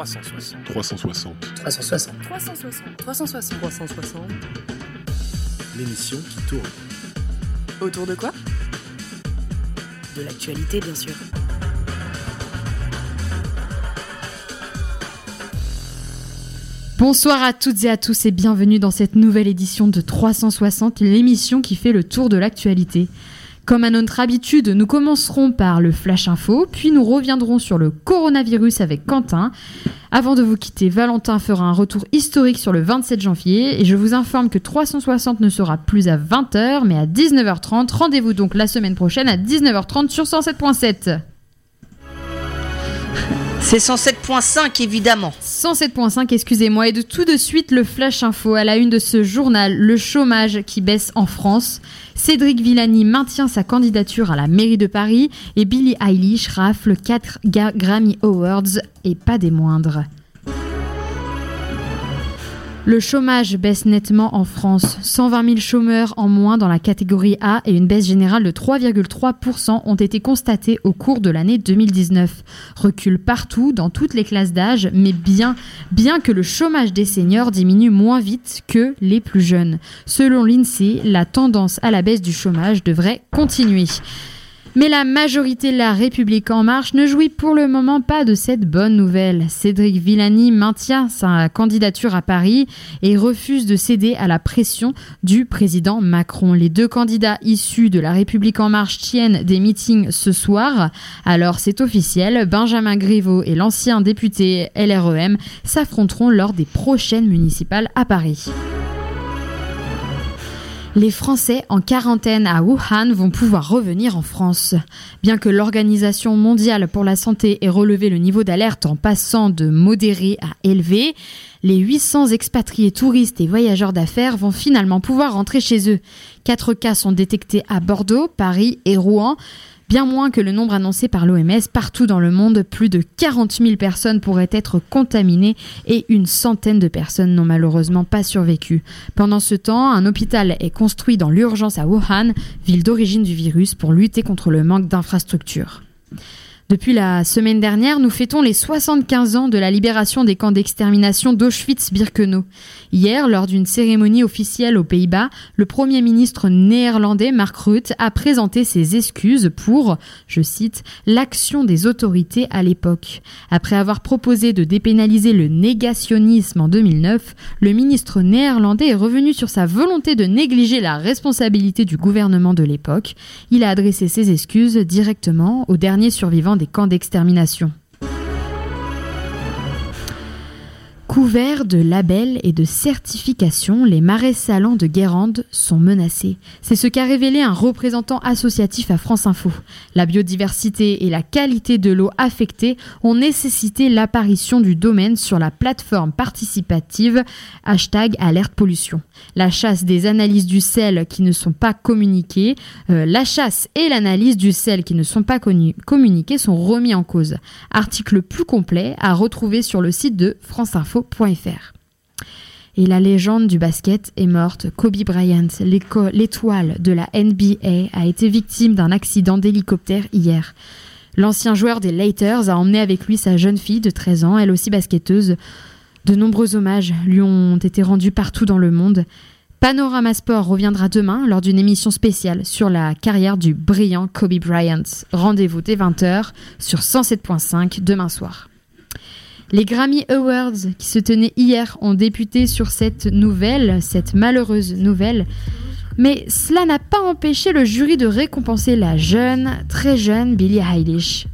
360. 360. 360. 360. 360. 360. L'émission qui tourne. Autour de quoi? De l'actualité, bien sûr. Bonsoir à toutes et à tous et bienvenue dans cette nouvelle édition de 360, l'émission qui fait le tour de l'actualité. Comme à notre habitude, nous commencerons par le Flash Info, puis nous reviendrons sur le coronavirus avec Quentin. Avant de vous quitter, Valentin fera un retour historique sur le 27 janvier et je vous informe que 360 ne sera plus à 20h mais à 19h30. Rendez-vous donc la semaine prochaine à 19h30 sur 107.7. C'est 107.5 évidemment. 107.5, excusez-moi, et de tout de suite le flash info à la une de ce journal, le chômage qui baisse en France. Cédric Villani maintient sa candidature à la mairie de Paris et Billie Eilish rafle 4 Grammy Awards et pas des moindres. Le chômage baisse nettement en France. 120 000 chômeurs en moins dans la catégorie A et une baisse générale de 3,3% ont été constatés au cours de l'année 2019. Recul partout, dans toutes les classes d'âge, mais bien, bien que le chômage des seniors diminue moins vite que les plus jeunes. Selon l'INSEE, la tendance à la baisse du chômage devrait continuer. Mais la majorité de la République en marche ne jouit pour le moment pas de cette bonne nouvelle. Cédric Villani maintient sa candidature à Paris et refuse de céder à la pression du président Macron. Les deux candidats issus de la République en marche tiennent des meetings ce soir. Alors c'est officiel, Benjamin Griveaux et l'ancien député LREM s'affronteront lors des prochaines municipales à Paris. Les Français en quarantaine à Wuhan vont pouvoir revenir en France. Bien que l'Organisation mondiale pour la santé ait relevé le niveau d'alerte en passant de modéré à élevé, les 800 expatriés touristes et voyageurs d'affaires vont finalement pouvoir rentrer chez eux. Quatre cas sont détectés à Bordeaux, Paris et Rouen bien moins que le nombre annoncé par l'OMS. Partout dans le monde, plus de 40 000 personnes pourraient être contaminées et une centaine de personnes n'ont malheureusement pas survécu. Pendant ce temps, un hôpital est construit dans l'urgence à Wuhan, ville d'origine du virus, pour lutter contre le manque d'infrastructures. Depuis la semaine dernière, nous fêtons les 75 ans de la libération des camps d'extermination d'Auschwitz-Birkenau. Hier, lors d'une cérémonie officielle aux Pays-Bas, le Premier ministre néerlandais Mark Rutte a présenté ses excuses pour, je cite, l'action des autorités à l'époque. Après avoir proposé de dépénaliser le négationnisme en 2009, le ministre néerlandais est revenu sur sa volonté de négliger la responsabilité du gouvernement de l'époque. Il a adressé ses excuses directement aux derniers survivants des camps d'extermination. Couverts de labels et de certifications, les marais salants de Guérande sont menacés. C'est ce qu'a révélé un représentant associatif à France Info. La biodiversité et la qualité de l'eau affectée ont nécessité l'apparition du domaine sur la plateforme participative hashtag alerte pollution. La chasse des analyses du sel qui ne sont pas communiquées, euh, la chasse et l'analyse du sel qui ne sont pas communiquées sont remis en cause. Article plus complet à retrouver sur le site de France Info et la légende du basket est morte. Kobe Bryant, l'étoile de la NBA, a été victime d'un accident d'hélicoptère hier. L'ancien joueur des Lakers a emmené avec lui sa jeune fille de 13 ans, elle aussi basketteuse. De nombreux hommages lui ont été rendus partout dans le monde. Panorama Sport reviendra demain lors d'une émission spéciale sur la carrière du brillant Kobe Bryant. Rendez-vous dès 20h sur 107.5 demain soir. Les Grammy Awards qui se tenaient hier ont débuté sur cette nouvelle, cette malheureuse nouvelle. Mais cela n'a pas empêché le jury de récompenser la jeune, très jeune Billie Eilish.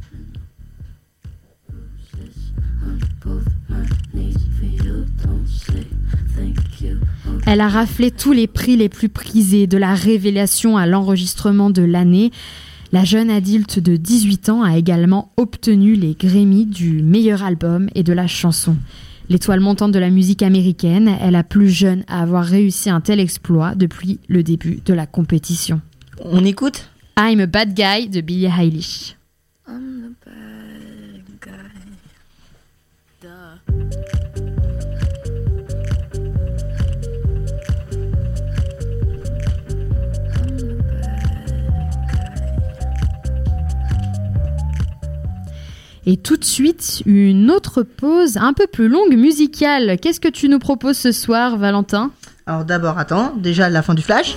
Elle a raflé tous les prix les plus prisés, de la révélation à l'enregistrement de l'année. La jeune adulte de 18 ans a également obtenu les Grammy du meilleur album et de la chanson. L'étoile montante de la musique américaine est la plus jeune à avoir réussi un tel exploit depuis le début de la compétition. On écoute? I'm a Bad Guy de Billie Eilish. Et tout de suite, une autre pause un peu plus longue musicale. Qu'est-ce que tu nous proposes ce soir, Valentin? Alors d'abord, attends, déjà la fin du flash.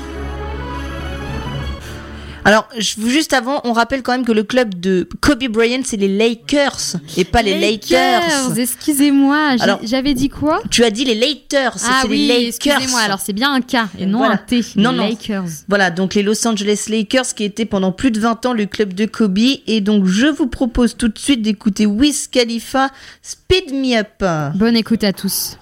Alors, juste avant, on rappelle quand même que le club de Kobe Bryant, c'est les Lakers et pas les Lakers. Lakers. Excusez-moi, j'avais dit quoi Tu as dit les Lakers, ah, c'est oui, les Lakers. Excusez-moi, alors c'est bien un K et euh, non un T. Non, les non. Lakers. Voilà, donc les Los Angeles Lakers qui étaient pendant plus de 20 ans le club de Kobe. Et donc, je vous propose tout de suite d'écouter Wiz Khalifa, Speed Me Up. Bonne écoute à tous.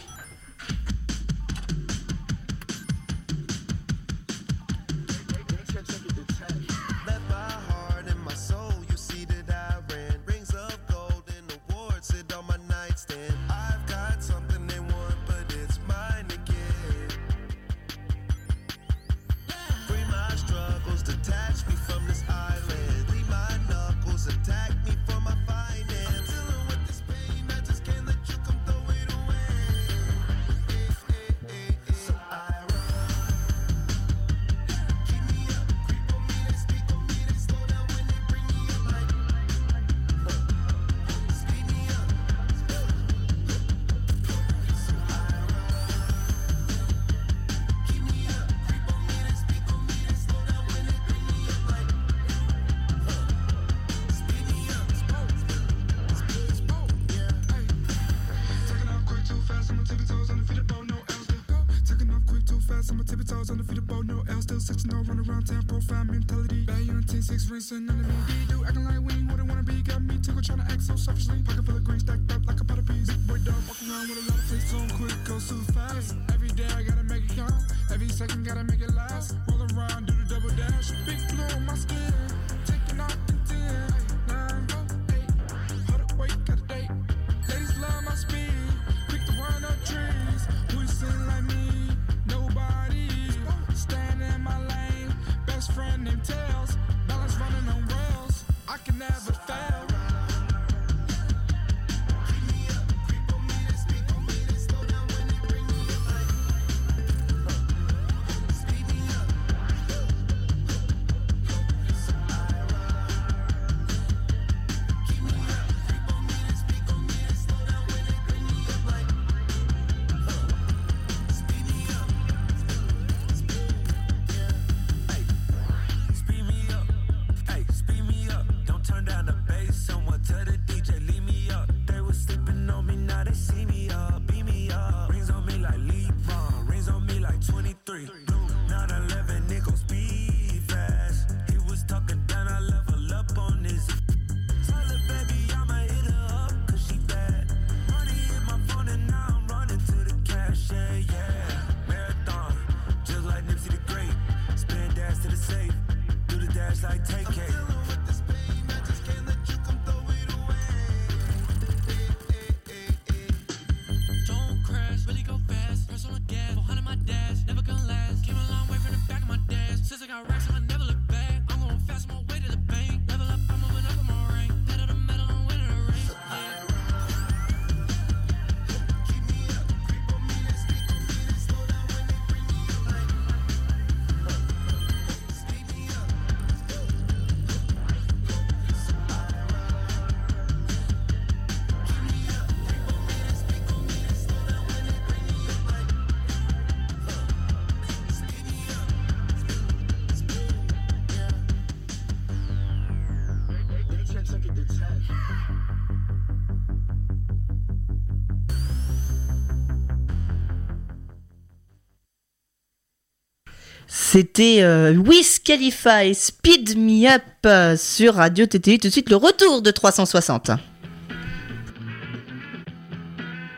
C'était euh, Wiz Khalifa et Speed Me Up euh, sur Radio TTI. Tout de suite, le retour de 360.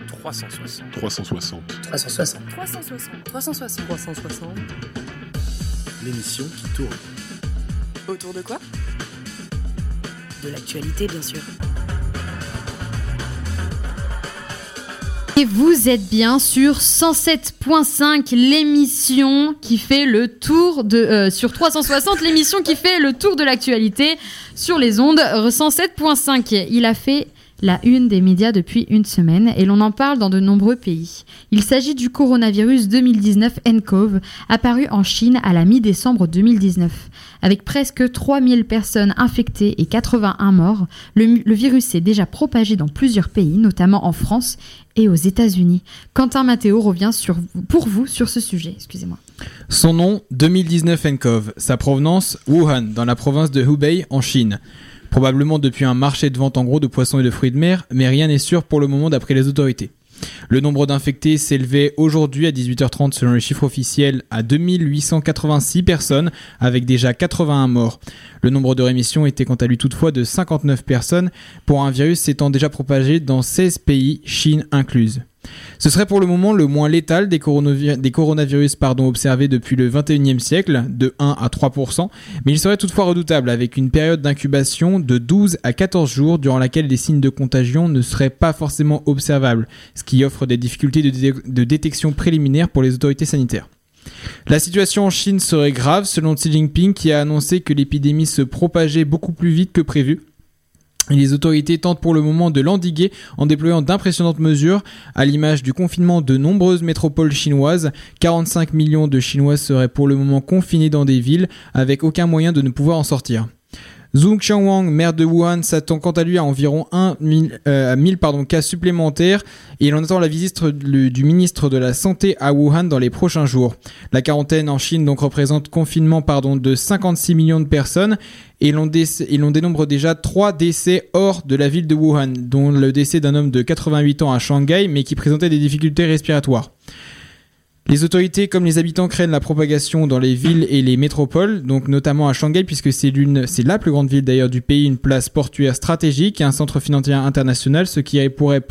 360. 360. 360. 360. 360. 360. L'émission qui tourne. Autour de quoi? De l'actualité, bien sûr. Et vous êtes bien sur 107.5, l'émission qui fait le tour de... Euh, sur 360, l'émission qui fait le tour de l'actualité sur les ondes euh, 107.5. Il a fait la une des médias depuis une semaine et l'on en parle dans de nombreux pays. Il s'agit du coronavirus 2019 nCoV, apparu en Chine à la mi-décembre 2019. Avec presque 3000 personnes infectées et 81 morts, le, virus s'est déjà propagé dans plusieurs pays, notamment en France et aux États-Unis. Quentin Matteo revient sur, pour vous sur ce sujet. Excusez-moi. Son nom, 2019 nCoV. Sa provenance, Wuhan, dans la province de Hubei, en Chine. Probablement depuis un marché de vente en gros de poissons et de fruits de mer, mais rien n'est sûr pour le moment d'après les autorités. Le nombre d'infectés s'élevait aujourd'hui à 18h30 selon les chiffres officiels à 2886 personnes avec déjà 81 morts. Le nombre de rémissions était quant à lui toutefois de 59 personnes pour un virus s'étant déjà propagé dans 16 pays, Chine incluse. Ce serait pour le moment le moins létal des, coronavi- des coronavirus observés depuis le 21e siècle, de 1 à 3%, mais il serait toutefois redoutable avec une période d'incubation de 12 à 14 jours durant laquelle les signes de contagion ne seraient pas forcément observables, ce qui offre des difficultés de, de détection préliminaire pour les autorités sanitaires. La situation en Chine serait grave selon Xi Jinping qui a annoncé que l'épidémie se propageait beaucoup plus vite que prévu. Les autorités tentent pour le moment de l'endiguer en déployant d'impressionnantes mesures, à l'image du confinement de nombreuses métropoles chinoises. 45 millions de Chinois seraient pour le moment confinés dans des villes avec aucun moyen de ne pouvoir en sortir. Zhou Qianwang, maire de Wuhan, s'attend quant à lui à environ 1 1000, euh, à 1000 pardon, cas supplémentaires et il en attend la visite du ministre de la Santé à Wuhan dans les prochains jours. La quarantaine en Chine donc représente confinement pardon, de 56 millions de personnes et l'on, déc- et l'on dénombre déjà 3 décès hors de la ville de Wuhan, dont le décès d'un homme de 88 ans à Shanghai mais qui présentait des difficultés respiratoires. Les autorités comme les habitants craignent la propagation dans les villes et les métropoles, donc notamment à Shanghai puisque c'est l'une, c'est la plus grande ville d'ailleurs du pays, une place portuaire stratégique et un centre financier international, ce qui pourrait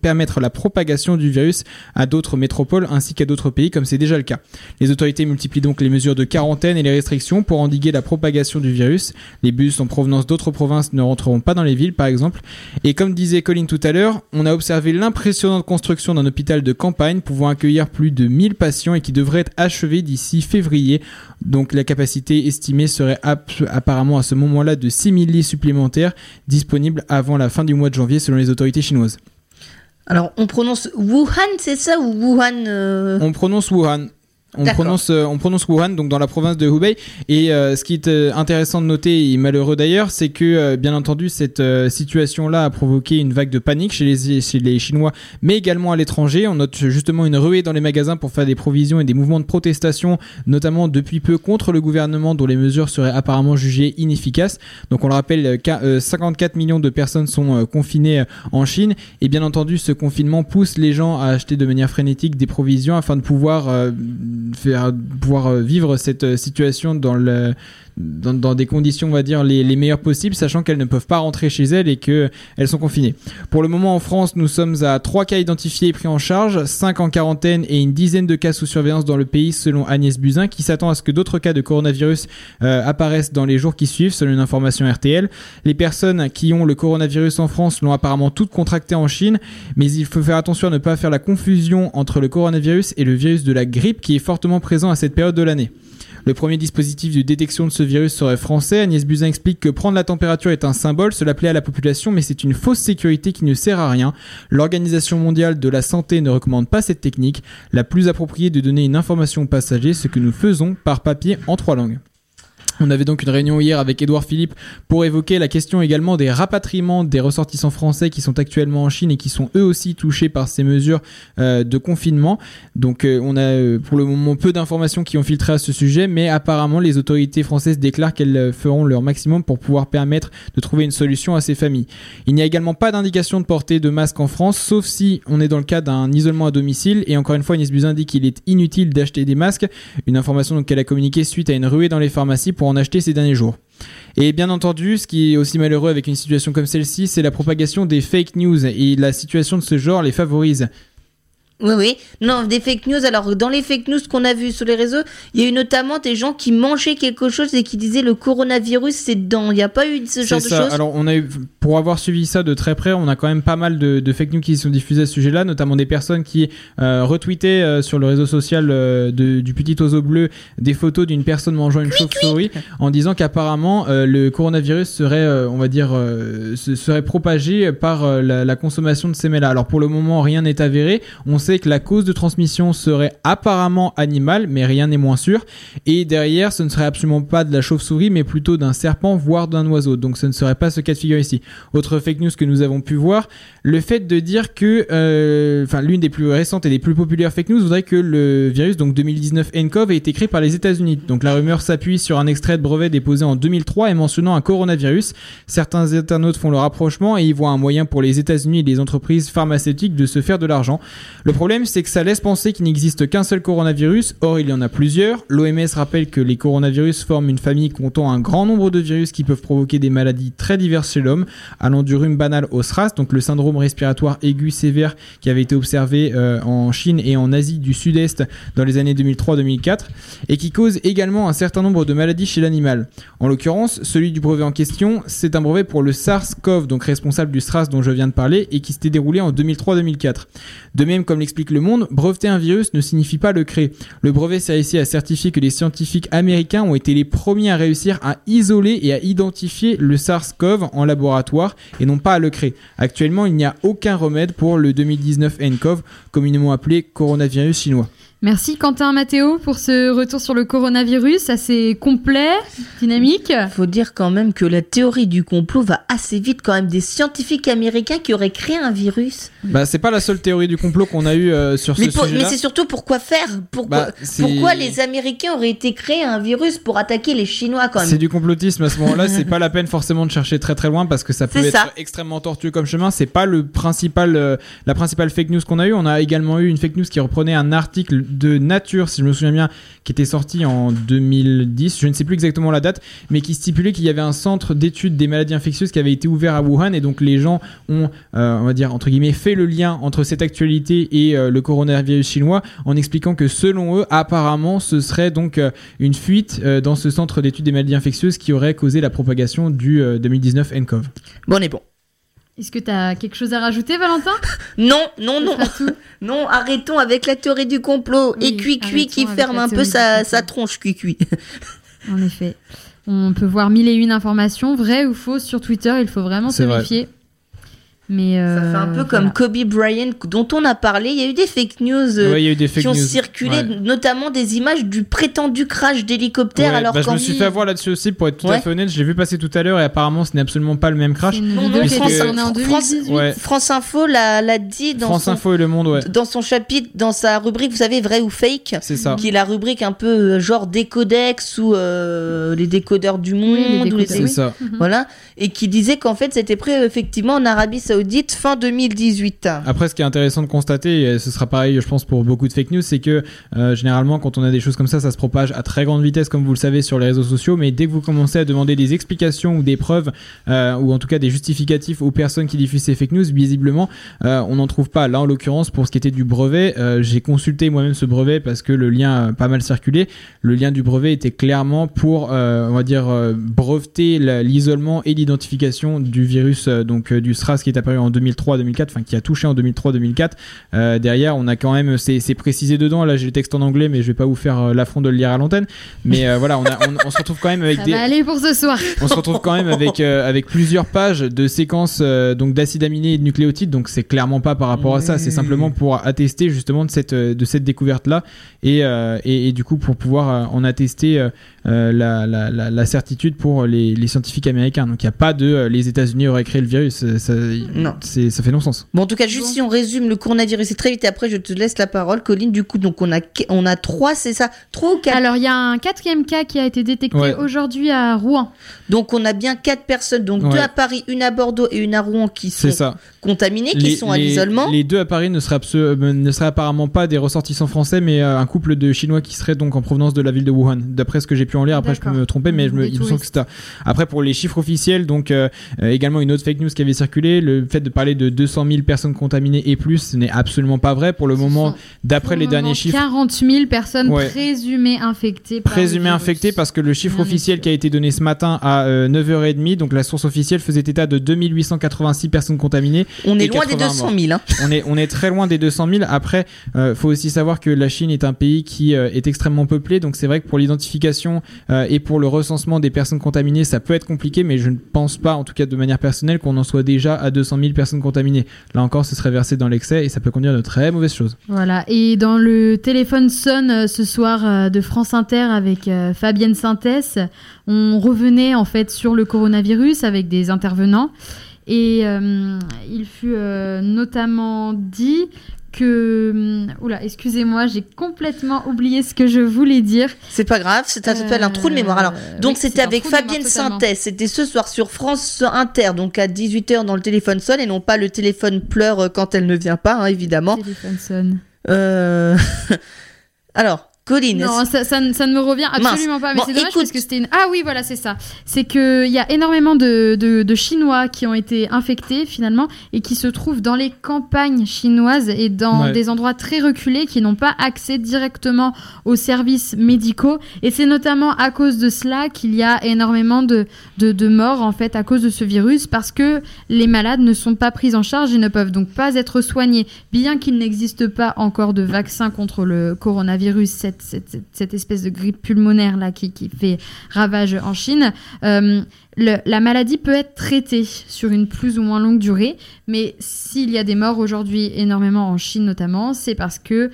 permettre la propagation du virus à d'autres métropoles ainsi qu'à d'autres pays comme c'est déjà le cas. Les autorités multiplient donc les mesures de quarantaine et les restrictions pour endiguer la propagation du virus. Les bus en provenance d'autres provinces ne rentreront pas dans les villes par exemple. Et comme disait Colin tout à l'heure, on a observé l'impressionnante construction d'un hôpital de campagne pouvant accueillir plus de 1000 patients et qui devrait être achevé d'ici février. Donc la capacité estimée serait ap- apparemment à ce moment-là de 6000 lits supplémentaires disponibles avant la fin du mois de janvier selon les autorités chinoises. Alors, on prononce Wuhan, c'est ça ou Wuhan euh, On prononce Wuhan. On prononce, euh, on prononce Wuhan, donc dans la province de Hubei. Et euh, ce qui est euh, intéressant de noter et malheureux d'ailleurs, c'est que euh, bien entendu cette euh, situation-là a provoqué une vague de panique chez les, chez les Chinois, mais également à l'étranger. On note justement une ruée dans les magasins pour faire des provisions et des mouvements de protestation, notamment depuis peu contre le gouvernement dont les mesures seraient apparemment jugées inefficaces. Donc on le rappelle, euh, qu'à- euh, 54 millions de personnes sont euh, confinées en Chine. Et bien entendu, ce confinement pousse les gens à acheter de manière frénétique des provisions afin de pouvoir euh, faire pouvoir euh, vivre cette euh, situation dans le dans, dans des conditions on va dire les, les meilleures possibles sachant qu'elles ne peuvent pas rentrer chez elles et que elles sont confinées. Pour le moment en France, nous sommes à 3 cas identifiés et pris en charge, 5 en quarantaine et une dizaine de cas sous surveillance dans le pays selon Agnès Buzyn qui s'attend à ce que d'autres cas de coronavirus euh, apparaissent dans les jours qui suivent selon une information RTL. Les personnes qui ont le coronavirus en France l'ont apparemment toutes contracté en Chine, mais il faut faire attention à ne pas faire la confusion entre le coronavirus et le virus de la grippe qui est fortement présent à cette période de l'année. Le premier dispositif de détection de ce virus serait français. Agnès Buzyn explique que prendre la température est un symbole, cela plaît à la population, mais c'est une fausse sécurité qui ne sert à rien. L'Organisation mondiale de la santé ne recommande pas cette technique. La plus appropriée de donner une information aux passagers, ce que nous faisons par papier en trois langues. On avait donc une réunion hier avec Édouard Philippe pour évoquer la question également des rapatriements des ressortissants français qui sont actuellement en Chine et qui sont eux aussi touchés par ces mesures euh, de confinement. Donc euh, on a euh, pour le moment peu d'informations qui ont filtré à ce sujet, mais apparemment les autorités françaises déclarent qu'elles feront leur maximum pour pouvoir permettre de trouver une solution à ces familles. Il n'y a également pas d'indication de portée de masque en France, sauf si on est dans le cas d'un isolement à domicile. Et encore une fois, Inès Buzyn dit qu'il est inutile d'acheter des masques, une information qu'elle a communiquée suite à une ruée dans les pharmacies pour en acheter ces derniers jours. Et bien entendu, ce qui est aussi malheureux avec une situation comme celle-ci, c'est la propagation des fake news et la situation de ce genre les favorise. Oui, oui. Non, des fake news. Alors, dans les fake news qu'on a vues sur les réseaux, il y a eu notamment des gens qui mangeaient quelque chose et qui disaient le coronavirus, c'est dedans. Il n'y a pas eu ce genre de choses Alors, on a eu, pour avoir suivi ça de très près, on a quand même pas mal de, de fake news qui sont diffusées à ce sujet-là, notamment des personnes qui euh, retweetaient euh, sur le réseau social euh, de- du petit oiseau bleu des photos d'une personne mangeant une chauve-souris en disant qu'apparemment le coronavirus serait, on va dire, se- serait propagé par la, la consommation de ces mets-là. Alors, pour le moment, rien n'est avéré. On sait que la cause de transmission serait apparemment animale, mais rien n'est moins sûr. Et derrière, ce ne serait absolument pas de la chauve-souris, mais plutôt d'un serpent, voire d'un oiseau. Donc ce ne serait pas ce cas de figure ici. Autre fake news que nous avons pu voir, le fait de dire que, euh, enfin, l'une des plus récentes et des plus populaires fake news voudrait que le virus, donc 2019 nCoV, ait été créé par les États-Unis. Donc la rumeur s'appuie sur un extrait de brevet déposé en 2003 et mentionnant un coronavirus. Certains internautes font le rapprochement et y voient un moyen pour les États-Unis et les entreprises pharmaceutiques de se faire de l'argent. Le problème, c'est que ça laisse penser qu'il n'existe qu'un seul coronavirus. Or, il y en a plusieurs. L'OMS rappelle que les coronavirus forment une famille comptant un grand nombre de virus qui peuvent provoquer des maladies très diverses chez l'homme, allant du rhume banal au SRAS, donc le syndrome respiratoire aigu sévère qui avait été observé euh, en Chine et en Asie du Sud-Est dans les années 2003-2004, et qui cause également un certain nombre de maladies chez l'animal. En l'occurrence, celui du brevet en question, c'est un brevet pour le SARS-CoV, donc responsable du SRAS dont je viens de parler, et qui s'était déroulé en 2003-2004. De même, comme l'explique Le Monde, breveter un virus ne signifie pas le créer. Le brevet sert ici à certifier que les scientifiques américains ont été les premiers à réussir à isoler et à identifier le SARS-CoV en laboratoire et non pas à le créer. Actuellement, il n'y a aucun remède pour le 2019 nCoV, communément appelé coronavirus chinois. Merci Quentin Mathéo pour ce retour sur le coronavirus, assez complet, dynamique. Faut dire quand même que la théorie du complot va assez vite quand même des scientifiques américains qui auraient créé un virus. Bah, c'est pas la seule théorie du complot qu'on a eu euh, sur Mais, ce pour- mais sujet-là. c'est surtout pourquoi faire? Pourquoi, Bah, c'est- pourquoi les Américains auraient été créés un virus pour attaquer les Chinois quand C'est même du complotisme à ce moment-là, c'est pas la peine forcément de chercher très très loin parce que ça peut C'est être ça. extrêmement tortueux comme chemin. C'est pas le principal, euh, la principale fake news qu'on a eu. On a également eu une fake news qui reprenait un article de Nature, si je me souviens bien, qui était sorti en 2010. Je ne sais plus exactement la date, mais qui stipulait qu'il y avait un centre d'études des maladies infectieuses qui avait été ouvert à Wuhan et donc les gens ont, euh, on va dire entre guillemets, fait le lien entre cette actualité et euh, le coronavirus chinois en expliquant que selon eux, apparemment, ce serait donc euh, une fuite dans ce centre d'études des maladies infectieuses qui aurait causé la propagation du euh, 2019 nCoV. Bon, on est bon. Est-ce que tu as quelque chose à rajouter, Valentin? Non, non, non, non, arrêtons avec la théorie du complot Oui, et Cui-Cui qui ferme un peu sa, sa tronche, Cui-Cui. En effet. On peut voir mille et une informations, vraies ou fausses, sur Twitter. Il faut vraiment se vrai. méfier. Mais Ça euh, fait un peu voilà. comme Kobe Bryant dont on a parlé. Il y a eu des fake news euh, Ouais, il y a eu des fake qui ont news. circulé, Ouais. notamment des images du prétendu crash d'hélicoptère. Ouais, alors bah, je me suis fait avoir là-dessus aussi pour être tout à fait honnête. Je l'ai vu passer tout à l'heure et apparemment ce n'est absolument pas le même crash. Une Non, donc France- été tournée en France- 2018. Ouais. France Info l'a l'a dit dans France son, Info et Le Monde, ouais. dans son chapitre, dans sa rubrique, vous savez, vrai ou fake C'est ça. qui est la rubrique un peu euh, genre décodex ou euh, les décodeurs du monde Oui, les ou les- décodeurs, C'est oui. ça. voilà et qui disait qu'en fait c'était prêt effectivement en Arabie Saoudite fin 2018 Après, ce qui est intéressant de constater, et ce sera pareil, je pense, pour beaucoup de fake news, c'est que euh, généralement, quand on a des choses comme ça, ça se propage à très grande vitesse, comme vous le savez, sur les réseaux sociaux. Mais dès que vous commencez à demander des explications ou des preuves, euh, ou en tout cas des justificatifs aux personnes qui diffusent ces fake news, visiblement, euh, on n'en trouve pas. Là, en l'occurrence, pour ce qui était du brevet, j'ai consulté moi-même ce brevet parce que le lien a pas mal circulé. Le lien du brevet était clairement pour, on va dire, breveter l'isolement et l'identification du virus, donc du SRAS qui est apparu en 2003-2004, enfin qui a touché en 2003-2004. Euh, derrière, on a quand même, c'est précisé dedans. Là, j'ai le texte en anglais, mais je vais pas vous faire euh, l'affront de le lire à l'antenne. Mais euh, voilà, on, a, on, on se retrouve quand même avec Ça des, va aller pour ce soir. on se retrouve quand même avec euh, avec plusieurs pages de séquences euh, donc d'acides aminés et de nucléotides. Donc c'est clairement pas par rapport à ça. C'est simplement pour attester justement de cette euh, de cette découverte là et, euh, et et du coup pour pouvoir euh, en attester euh, euh, la, la, la, la certitude pour les, les scientifiques américains. Donc il n'y a pas de euh, les États-Unis auraient créé le virus. Euh, Ça, Non. c'est ça fait non sens. Bon, en tout cas, juste Bon. si on résume le coronavirus, c'est très vite. Et après, je te laisse la parole, Colline. Du coup, donc on a on a trois, c'est ça, trois ou quatre? Alors, il y a un quatrième cas qui a été détecté Ouais. aujourd'hui à Rouen. Donc on a bien quatre personnes, donc Ouais. deux à Paris, une à Bordeaux et une à Rouen qui sont C'est ça. contaminées, qui les, sont à l'isolement. Les deux à Paris ne seraient, euh, ne seraient apparemment pas des ressortissants français, mais euh, un couple de Chinois qui seraient donc en provenance de la ville de Wuhan. D'après ce que j'ai pu en lire, après je peux me tromper, mais je me, il me semble que c'est ça. Après pour les chiffres officiels, donc euh, également une autre fake news qui avait circulé, le, le fait de parler de 200 000 personnes contaminées et plus, ce n'est absolument pas vrai. Pour le moment, d'après les le derniers chiffres, 40 000 personnes Ouais. présumées infectées. par virus. infectés parce que le chiffre officiel sûr. qui a été donné ce matin à euh, 9h30, donc la source officielle faisait état de 2886 personnes contaminées. On est loin des 80 200 000. Hein. on est on est très loin des 200 000. Après, euh, faut aussi savoir que la Chine est un pays qui euh, est extrêmement peuplé, donc c'est vrai que pour l'identification euh, et pour le recensement des personnes contaminées, ça peut être compliqué, mais je ne pense pas, en tout cas de manière personnelle, qu'on en soit déjà à 200 000 personnes contaminées. Là encore, ce serait versé dans l'excès et ça peut conduire à de très mauvaises choses. Voilà, et dans le téléphone sonne euh, ce soir euh, de France Inter avec euh, Fabienne Sintès, on revenait en fait sur le coronavirus avec des intervenants et il fut notamment dit que... hum, Oula, excusez-moi, j'ai complètement oublié ce que je voulais dire. C'est pas grave, c'est ça s'appelle un trou de mémoire. Alors, Euh, donc oui, c'était un avec Fabienne. Synthèse. C'était ce soir sur France Inter, donc à 18h dans le téléphone sonne et non pas le téléphone pleure euh, quand elle ne vient pas, hein, évidemment. Téléphone sonne. Euh... Alors, Colline, Non, ça, ça ne- ça ne me revient absolument pas. Mais Bon, c'est dommage écoute. parce que c'était une. Ah oui, voilà, c'est ça. C'est qu'il y a énormément de, de, de Chinois qui ont été infectés finalement et qui se trouvent dans les campagnes chinoises et dans Ouais. des endroits très reculés qui n'ont pas accès directement aux services médicaux. Et c'est notamment à cause de cela qu'il y a énormément de, de, de morts en fait à cause de ce virus parce que les malades ne sont pas pris en charge et ne peuvent donc pas être soignés. Bien qu'il n'existe pas encore de vaccin contre le coronavirus, cette, cette, espèce de grippe pulmonaire là qui, fait ravage en Chine, euh, la maladie peut être traitée sur une plus ou moins longue durée. Mais s'il y a des morts aujourd'hui, énormément en Chine notamment, c'est parce que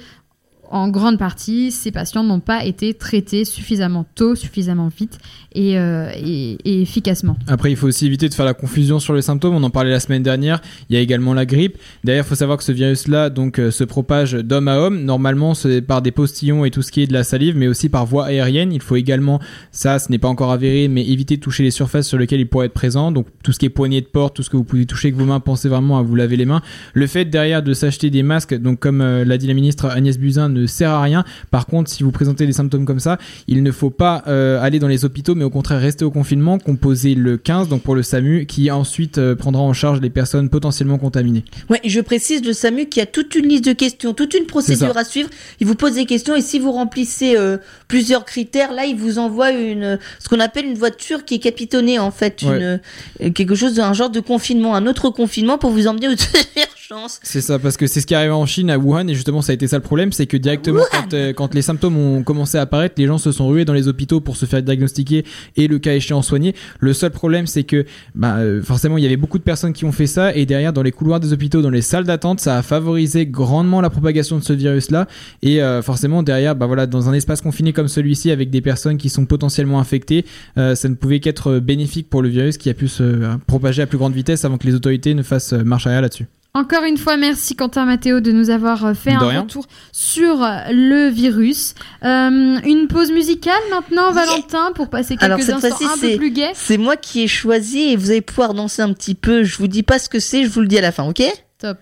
en grande partie, ces patients n'ont pas été traités suffisamment tôt, suffisamment vite et, euh, et efficacement. Après, il faut aussi éviter de faire la confusion sur les symptômes. On en parlait la semaine dernière. Il y a également la grippe. D'ailleurs, il faut savoir que ce virus-là donc euh, se propage d'homme à homme. Normalement, c'est par des postillons et tout ce qui est de la salive, mais aussi par voie aérienne. Il faut également, ça, ce n'est pas encore avéré, mais éviter de toucher les surfaces sur lesquelles il pourrait être présent. Donc, tout ce qui est poignée de porte, tout ce que vous pouvez toucher avec vos mains, pensez vraiment à vous laver les mains. Le fait derrière de s'acheter des masques, donc comme euh, l'a dit la ministre Agnès Buzyn, ne sert à rien. Par contre, si vous présentez des symptômes comme ça, il ne faut pas euh, aller dans les hôpitaux, mais au contraire rester au confinement, composer le 15, donc pour le SAMU, qui ensuite euh, prendra en charge les personnes potentiellement contaminées. Ouais, je précise le SAMU qui a toute une liste de questions, toute une procédure à suivre. Il vous pose des questions et si vous remplissez euh, plusieurs critères, là, il vous envoie une ce qu'on appelle une voiture qui est capitonnée en fait, Ouais. une, quelque chose d'un genre de confinement, un autre confinement pour vous emmener aux C'est ça, parce que c'est ce qui arrivé en Chine, à Wuhan, et justement ça a été ça le problème, c'est que directement quand, euh, quand les symptômes ont commencé à apparaître, les gens se sont rués dans les hôpitaux pour se faire diagnostiquer et le cas échéant soigner. Le seul problème c'est que bah, euh, forcément il y avait beaucoup de personnes qui ont fait ça, et derrière dans les couloirs des hôpitaux, dans les salles d'attente, ça a favorisé grandement la propagation de ce virus-là, et euh, forcément derrière, bah voilà, dans un espace confiné comme celui-ci, avec des personnes qui sont potentiellement infectées, ça ne pouvait qu'être bénéfique pour le virus qui a pu se propager à plus grande vitesse avant que les autorités ne fassent marche arrière là-dessus. Encore une fois, merci Quentin Mathéo de nous avoir euh, fait De un rien. retour sur euh, le virus. Euh, une pause musicale maintenant, Valentin, pour passer quelques Alors, cette instants un peu plus gais. C'est moi qui ai choisi et vous allez pouvoir danser un petit peu. Je vous dis pas ce que c'est, je vous le dis à la fin, ok? Top.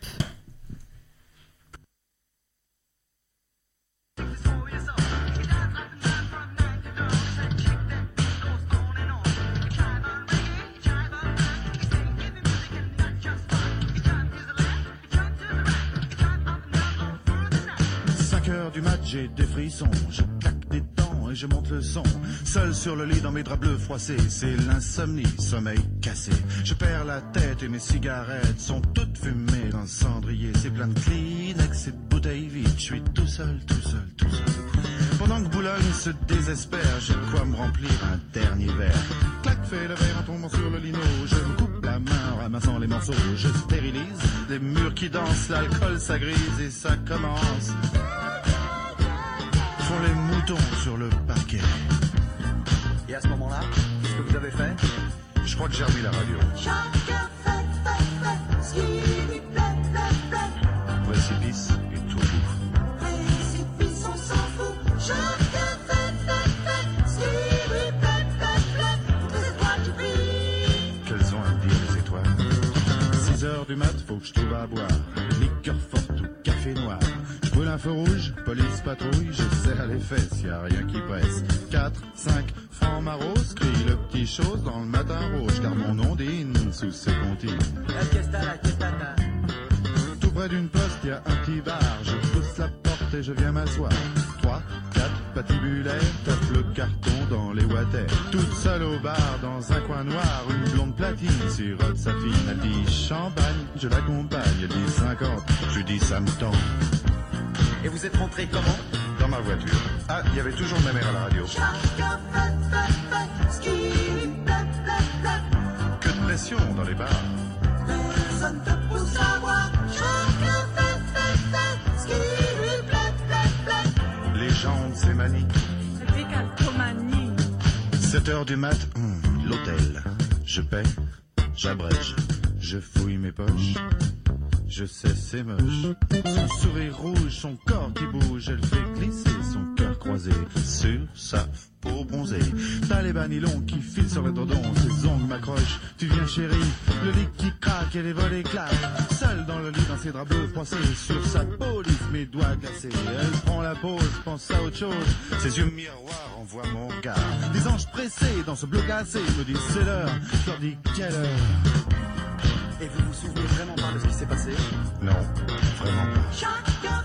J'ai des frissons. Je claque des dents et je monte le son. Seul sur le lit dans mes draps bleus froissés, c'est l'insomnie, sommeil cassé. Je perds la tête et mes cigarettes sont toutes fumées dans le cendrier. C'est plein de Kleenex et de bouteilles vides. Je suis tout seul, tout seul, tout seul. Pendant que Boulogne se désespère, j'ai de quoi me remplir un dernier verre. Clac, fait le verre en tombant sur le lino. Je me coupe la main en ramassant les morceaux. Je stérilise les murs qui dansent, l'alcool ça grise et ça commence les moutons sur le parquet. Et à ce moment-là, qu'est-ce que vous avez fait? Je crois que j'ai remis la radio. Précipice et tout bouffe. Qu'elles ont à me dire les étoiles? 6 heures du mat, faut que je trouve à boire. Liqueur forte ou café noir. Brûle un feu rouge, police patrouille, je serre les fesses, y a rien qui presse. 4, 5, francs maros, crie le petit chose dans le matin rouge, car mon ondine sous ce comptine. La fiesta, la fiesta, près d'une poste, y a un petit bar. Je pousse la porte et je viens m'asseoir. Trois, quatre patibulaires, tape le carton dans les water. Toute seule au bar, dans un coin noir, une blonde platine sirote sa fine. Elle dit champagne, je l'accompagne. Elle dit 50, je dis ça me tend. Et vous êtes rentré comment Dans ma voiture. Ah, il y avait toujours ma mère à la radio. Que de pression dans les bars. Jambes, c'est manie. 7 heures du mat, hum, l'hôtel. Je paie, j'abrège, je fouille mes poches. Je sais, c'est moche. Son sourire rouge, son corps qui bouge, elle fait glisser son cœur croisé sur sa peau bronzée. T'as les banilons qui filent sur le dodon, ses ongles m'accrochent. Tu viens chérie, le lit qui craque et les volets claquent. Seule dans le lit, dans ses draps bleus froissés, sur sa peau lisse, mes doigts glacés. Elle prend la pause, pense à autre chose. Ses yeux miroirs envoient mon regard. Des anges pressés dans ce bleu glacé me disent c'est l'heure. Je leur dis quelle heure? Et vous vous souvenez vraiment de ce qui s'est passé Non, vraiment pas.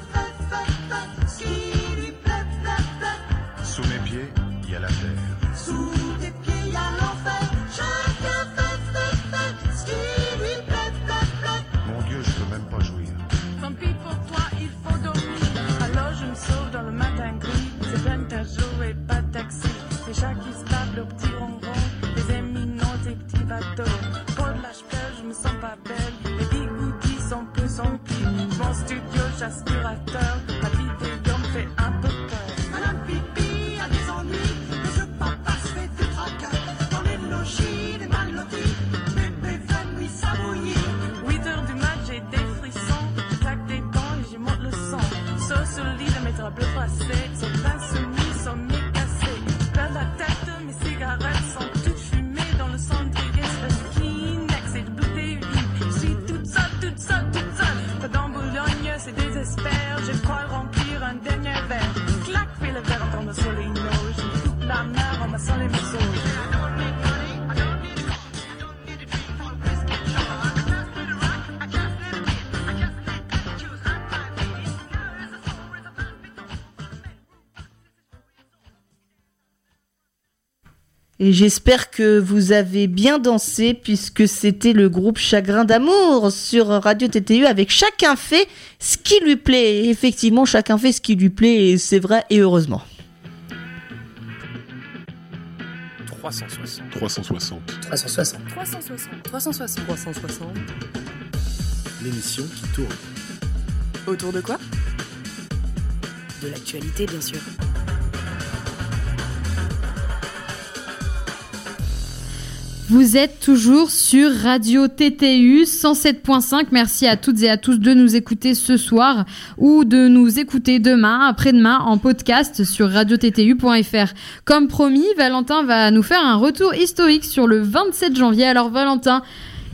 just like. Et j'espère que vous avez bien dansé puisque c'était le groupe Chagrin d'amour sur Radio TTU avec chacun fait ce qui lui plaît. Et effectivement, chacun fait ce qui lui plaît et c'est vrai et heureusement. 360. 360. 360. 360. 360. 360. L'émission qui tourne. Autour de quoi? De l'actualité, bien sûr. Vous êtes toujours sur Radio TTU 107.5. Merci à toutes et à tous de nous écouter ce soir ou de nous écouter demain, après-demain en podcast sur radiottu.fr. Comme promis, Valentin va nous faire un retour historique sur le 27 janvier. Alors Valentin,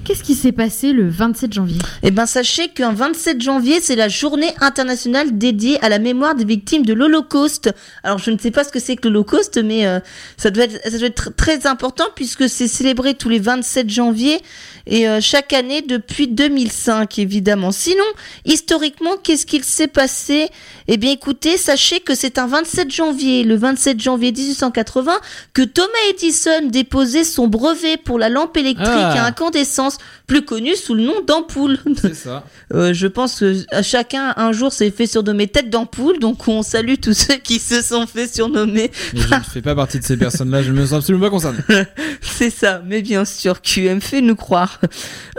Qu'est-ce qui s'est passé le 27 janvier? Eh ben, sachez qu'un 27 janvier, c'est la journée internationale dédiée à la mémoire des victimes de l'Holocauste. Alors, je ne sais pas ce que c'est que l'Holocauste, mais euh, ça doit être, ça doit être tr- très important puisque c'est célébré tous les 27 janvier et euh, chaque année depuis 2005, évidemment. Sinon, historiquement, qu'est-ce qu'il s'est passé? Eh bien, écoutez, sachez que c'est un 27 janvier, le 27 janvier 1880, que Thomas Edison déposait son brevet pour la lampe électrique Ah. à incandescence, plus connue sous le nom d'ampoule. C'est ça. Euh, je pense que chacun un jour s'est fait surnommer tête d'ampoule, donc on salue tous ceux qui se sont fait surnommer. Mais je ne fais pas partie de ces personnes-là, je ne me sens absolument pas concerné. C'est ça, mais bien sûr, QM fait nous croire.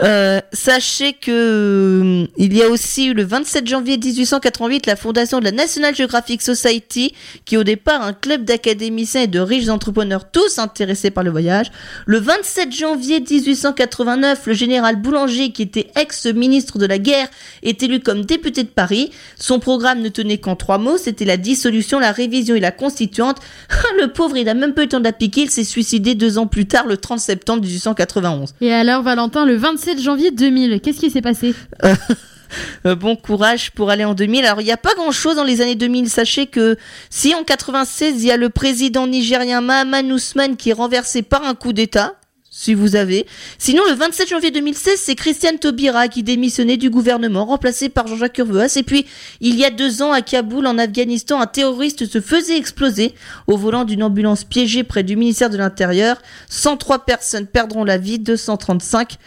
Euh, sachez que euh, il y a aussi eu le 27 janvier 1888 la fondation de la National Geographic Society, qui est au départ un club d'académiciens et de riches entrepreneurs tous intéressés par le voyage. Le 27 janvier 1889, le général Boulanger, qui était ex-ministre de la guerre, est élu comme député de Paris. Son programme ne tenait qu'en trois mots, c'était la dissolution, la révision et la constituante. le pauvre, il a même pas eu le temps de la piquer, il s'est suicidé deux ans plus tard, le 30 septembre 1891. Et alors Valentin, le 27 janvier 2000, qu'est-ce qui s'est passé? Euh, bon courage pour aller en 2000. Alors, il n'y a pas grand-chose dans les années 2000. Sachez que si en 96, il y a le président nigérien Mahaman Ousmane qui est renversé par un coup d'État, si vous avez. Sinon, le 27 janvier 2016, c'est Christiane Taubira qui démissionnait du gouvernement, remplacé par Jean-Jacques Urvoas. Et puis, il y a deux ans, à Kaboul, en Afghanistan, un terroriste se faisait exploser au volant d'une ambulance piégée près du ministère de l'Intérieur. 103 personnes perdront la vie, 235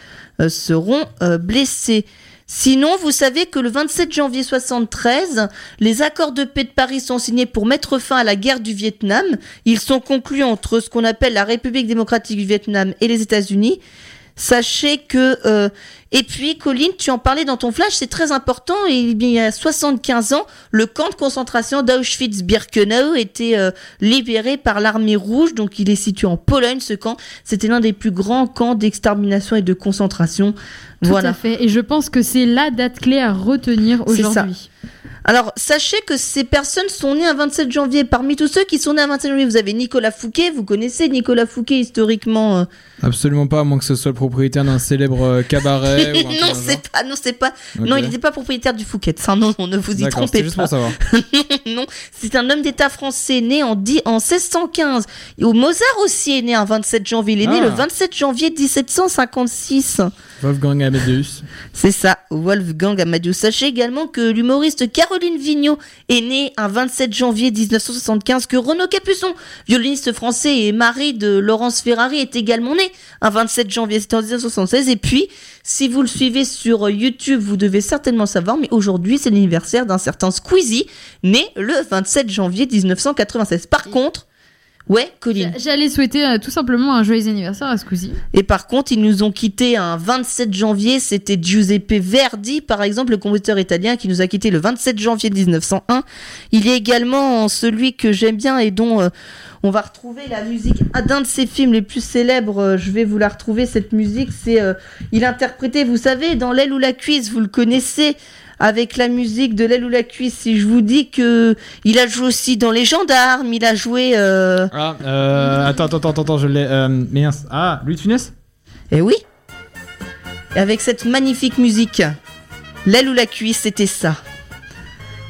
euh, seront euh, blessées. Sinon, vous savez que le 27 janvier 73, les accords de paix de Paris sont signés pour mettre fin à la guerre du Vietnam. Ils sont conclus entre ce qu'on appelle la République démocratique du Vietnam et les États-Unis. Sachez que euh, et puis Colline, tu en parlais dans ton flash, c'est très important. Et il y a 75 ans, le camp de concentration d'Auschwitz-Birkenau était euh, libéré par l'armée rouge. Donc il est situé en Pologne. Ce camp, c'était l'un des plus grands camps d'extermination et de concentration. Tout voilà. à fait. Et je pense que c'est la date clé à retenir aujourd'hui. Alors, sachez que ces personnes sont nées un 27 janvier. Parmi tous ceux qui sont nés un 27 janvier, vous avez Nicolas Fouquet. Vous connaissez Nicolas Fouquet historiquement euh, Absolument pas, à moins que ce soit le propriétaire d'un célèbre euh, cabaret. ou non, c'est pas, non, c'est pas, non, il n'était pas propriétaire du Fouquet. Ça, non, non, ne vous y trompez juste pas. pour savoir. non, non, c'est un homme d'État français né en, en 1615. Et au Mozart aussi est né un 27 janvier. Il est né Ah. le 27 janvier 1756. Wolfgang Amadeus. C'est ça, Wolfgang Amadeus. Sachez également que l'humoriste Caroline Vigneault est née un 27 janvier 1975, que Renaud Capuçon, violoniste français et mari de Laurence Ferrari, est également né un 27 janvier, c'était en 1976. Et puis, si vous le suivez sur YouTube, vous devez certainement savoir, mais aujourd'hui, c'est l'anniversaire d'un certain Squeezie, né le 27 janvier 1996. Par contre, ouais, Colline. J'allais souhaiter euh, tout simplement un joyeux anniversaire à Squeezie. Et par contre, ils nous ont quittés un 27 janvier. C'était Giuseppe Verdi, par exemple, le compositeur italien qui nous a quittés le 27 janvier 1901. Il y a également celui que j'aime bien et dont euh, on va retrouver la musique ah, d'un de ses films les plus célèbres. euh, je vais vous la retrouver, cette musique. C'est, il interprétait, vous savez, dans L'aile ou la cuisse, vous le connaissez avec la musique de l'aile ou la cuisse. Si je vous dis que il a joué aussi dans Les Gendarmes, il a joué. euh, Ah, euh, attends, attends, attends, attends, je l'ai. Euh, mince. Ah, Louis de Funès? Eh oui. Avec cette magnifique musique. L'aile ou la cuisse, c'était ça.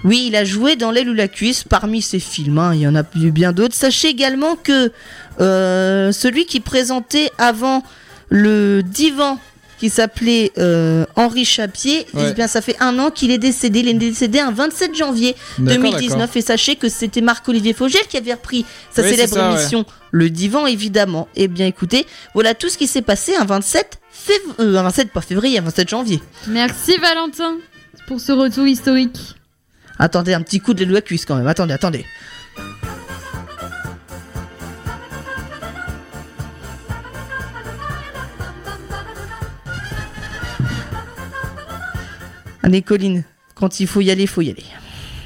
Oui, il a joué dans L'aile ou la cuisse parmi ses films. hein, Il y en a eu bien d'autres. Sachez également que euh, celui qui présentait avant le divan qui s'appelait euh, Henri Chapier, Ouais. eh bien ça fait un an qu'il est décédé. Il est décédé un 27 janvier D'accord, 2019. d'accord. Et sachez que c'était Marc-Olivier Fogel qui avait repris sa Oui, célèbre ça, ouais. émission Le Divan, évidemment. Eh bien écoutez, voilà tout ce qui s'est passé un 27 février, euh, un 27 pas février, un 27 janvier. Merci Valentin pour ce retour historique. Attendez, un petit coup de la cuisse quand même. Attendez, attendez. Colline, quand il faut y aller, il faut y aller.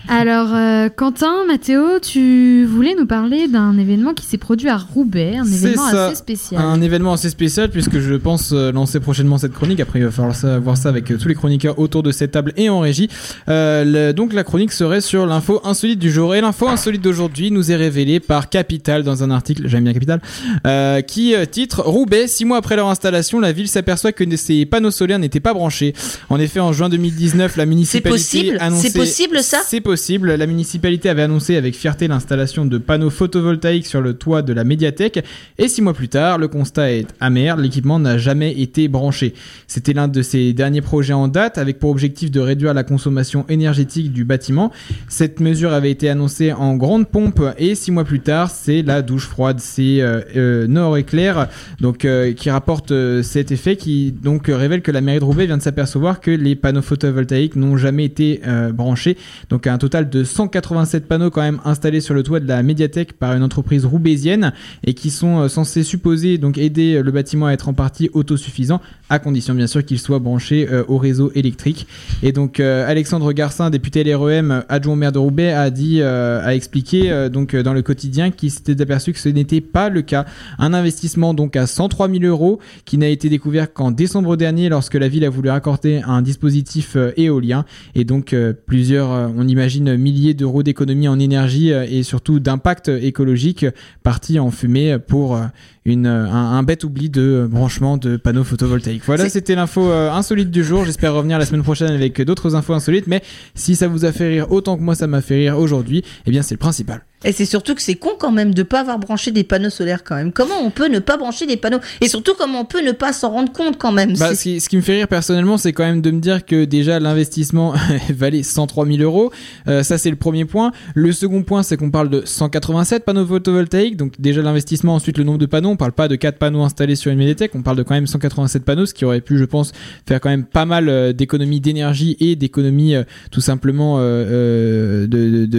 Alors, euh, Quentin, Mathéo, tu voulais nous parler d'un événement qui s'est produit à Roubaix, un événement ça. assez spécial. Un événement assez spécial puisque je pense euh, lancer prochainement cette chronique. Après, il va falloir ça- voir ça avec euh, tous les chroniqueurs autour de cette table et en régie. Euh, le- donc, la chronique serait sur l'info insolite du jour. Et l'info insolite d'aujourd'hui nous est révélée par Capital dans un article, j'aime bien Capital, euh, qui titre Roubaix, six mois après leur installation, la ville s'aperçoit que ses panneaux solaires n'étaient pas branchés. En effet, en juin 2019, la municipalité possible? Annonçait- C'est possible, ça? C'est possible. La municipalité avait annoncé avec fierté l'installation de panneaux photovoltaïques sur le toit de la médiathèque. Et six mois plus tard, le constat est amer. L'équipement n'a jamais été branché. C'était l'un de ses derniers projets en date avec pour objectif de réduire la consommation énergétique du bâtiment. Cette mesure avait été annoncée en grande pompe et six mois plus tard, c'est la douche froide. C'est euh, euh, Nord Éclair donc euh, qui rapporte euh, cet effet qui donc révèle que la mairie de Roubaix vient de s'apercevoir que les panneaux photovoltaïques n'ont jamais été branchés. Donc un total de 187 panneaux quand même installés sur le toit de la médiathèque par une entreprise roubaisienne et qui sont euh, censés supposer donc aider euh, le bâtiment à être en partie autosuffisant à condition bien sûr qu'il soit branché euh, au réseau électrique. Et donc Alexandre Garcin, député LREM, adjoint maire de Roubaix, a dit, a expliqué donc dans le quotidien qu'il s'était aperçu que ce n'était pas le cas. Un investissement donc à 103 000 euros qui n'a été découvert qu'en décembre dernier lorsque la ville a voulu raccorder un dispositif éolien et donc plusieurs, on imagine milliers d'euros d'économie en énergie euh, et surtout d'impact écologique partis en fumée pour euh, une, euh, un, un bête oubli de euh, branchement de panneaux photovoltaïques. Voilà, c'était l'info euh, insolite du jour. J'espère revenir la semaine prochaine avec d'autres infos insolites. Mais si ça vous a fait rire autant que moi ça m'a fait rire aujourd'hui, eh bien c'est le principal. Et c'est surtout que c'est con quand même de pas avoir branché des panneaux solaires quand même. Comment on peut ne pas brancher des panneaux? Et surtout comment on peut ne pas s'en rendre compte quand même? Bah, ce, qui, ce qui me fait rire personnellement, c'est quand même de me dire que déjà l'investissement valait 103 000 euros. Euh, ça, c'est le premier point. Le second point, c'est qu'on parle de 187 panneaux photovoltaïques. Donc déjà l'investissement, ensuite le nombre de panneaux. On parle pas de 4 panneaux installés sur une médiathèque. On parle de quand même 187 panneaux, ce qui aurait pu, je pense, faire quand même pas mal euh, d'économies d'énergie et d'économies euh, tout simplement euh,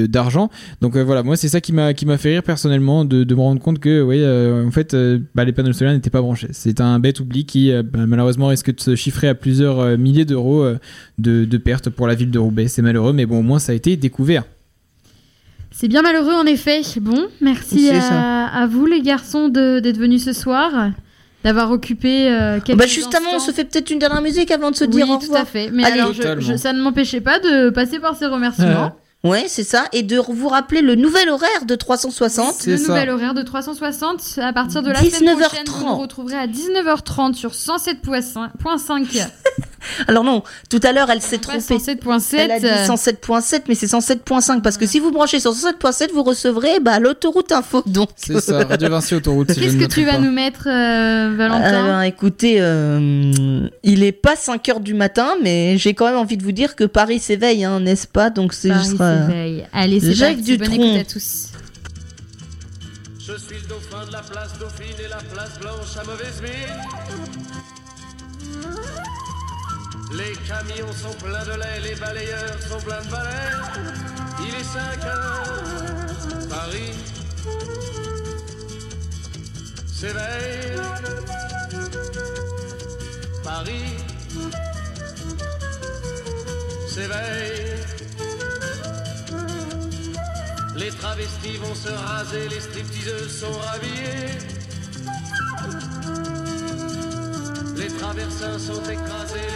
d'argent. Donc voilà, moi c'est ça qui m'a qui fait rire personnellement de, me rendre compte que en fait, bah, les panneaux solaires n'étaient pas branchés. C'est un bête oubli qui bah, malheureusement risque de se chiffrer à plusieurs milliers d'euros de, de pertes pour la ville de Roubaix. C'est malheureux, mais bon, au moins ça a été découvert. C'est bien malheureux en effet. Bon, merci à, vous les garçons de- d'être venus ce soir, d'avoir occupé euh, quelques Bah justement, on se fait peut-être une dernière musique avant de se Oui, dire au tout revoir. à fait. Mais Allez. alors, je- Totalement. je- ça ne m'empêchait pas de passer par ces remerciements. Ouais, c'est ça. Et de vous rappeler le nouvel horaire de 360. C'est le ça. nouvel horaire de 360 à partir de la semaine 19h30. prochaine. Vous nous retrouverez à 19h30 sur 107.5. Alors non, tout à l'heure, elle s'est trompée. 107.7. Elle a dit 107.7, mais c'est 107.5 parce que si vous branchez sur 107.7, vous recevrez bah, l'autoroute info. Donc, C'est ça, Radio Vinci Autoroute. si Qu'est-ce que tu vas pas. nous mettre, euh, Euh, Valentin ben, écoutez, euh, il est pas 5 heures du matin, mais j'ai quand même envie de vous dire que Paris s'éveille, hein, n'est-ce pas? Donc c'est juste. euh, s'éveille. Allez, c'est Jacques parti. Bonne Dutronc. écoute à tous. Je suis le dauphin de la place Dauphine et la place Blanche à mauvaise mine. Les camions sont pleins de lait, les balayeurs sont pleins de balais. Il est 5 heures, Paris s'éveille. Paris s'éveille. Les travestis vont se raser, les stripteaseuses sont rhabillées. Les traversins sont écrasés,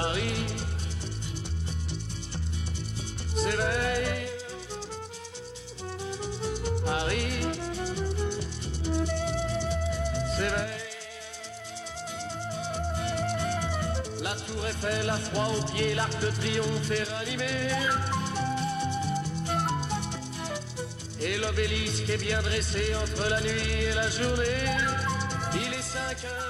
Paris s'éveille. Paris s'éveille. La tour Eiffel a froid aux pieds, l'arc de triomphe est ranimé. Et l'obélisque est bien dressé entre la nuit et la journée. Il est 5 heures,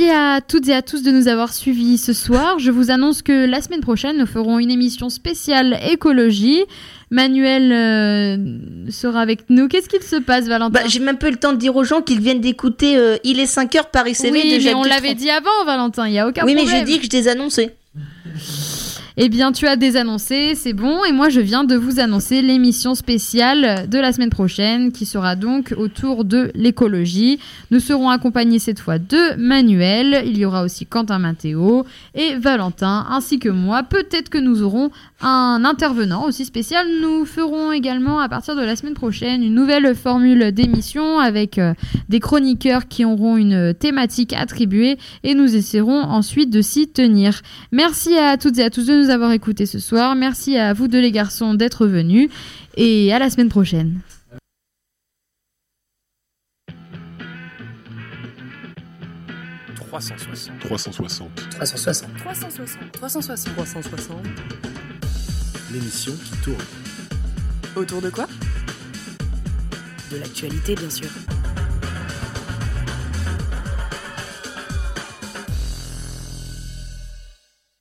Merci à toutes et à tous de nous avoir suivis ce soir. Je vous annonce que la semaine prochaine, nous ferons une émission spéciale écologie. Manuel euh, sera avec nous. Qu'est-ce qu'il se passe, Valentin Bah, j'ai même pas eu le temps de dire aux gens qu'ils viennent d'écouter euh, Il est 5 heures Paris s'éveille Oui, de mais Jacques on l'avait dit avant, Valentin. Il y a aucun Oui, mais problème. j'ai dit que je les annonçais. Eh bien, tu as désannoncé, c'est bon, et moi je viens de vous annoncer l'émission spéciale de la semaine prochaine qui sera donc autour de l'écologie. Nous serons accompagnés cette fois de Manuel, il y aura aussi Quentin Matteo et Valentin, ainsi que moi. Peut-être que nous aurons un intervenant aussi spécial. Nous ferons également à partir de la semaine prochaine une nouvelle formule d'émission avec euh, des chroniqueurs qui auront une thématique attribuée et nous essaierons ensuite de s'y tenir. Merci à toutes et à tous de nous avoir écoutés ce soir. Merci à vous deux les garçons d'être venus et à la semaine prochaine. « 360. 360. 360. 360. 360. 360. L'émission qui tourne. Autour de quoi? De l'actualité, bien sûr.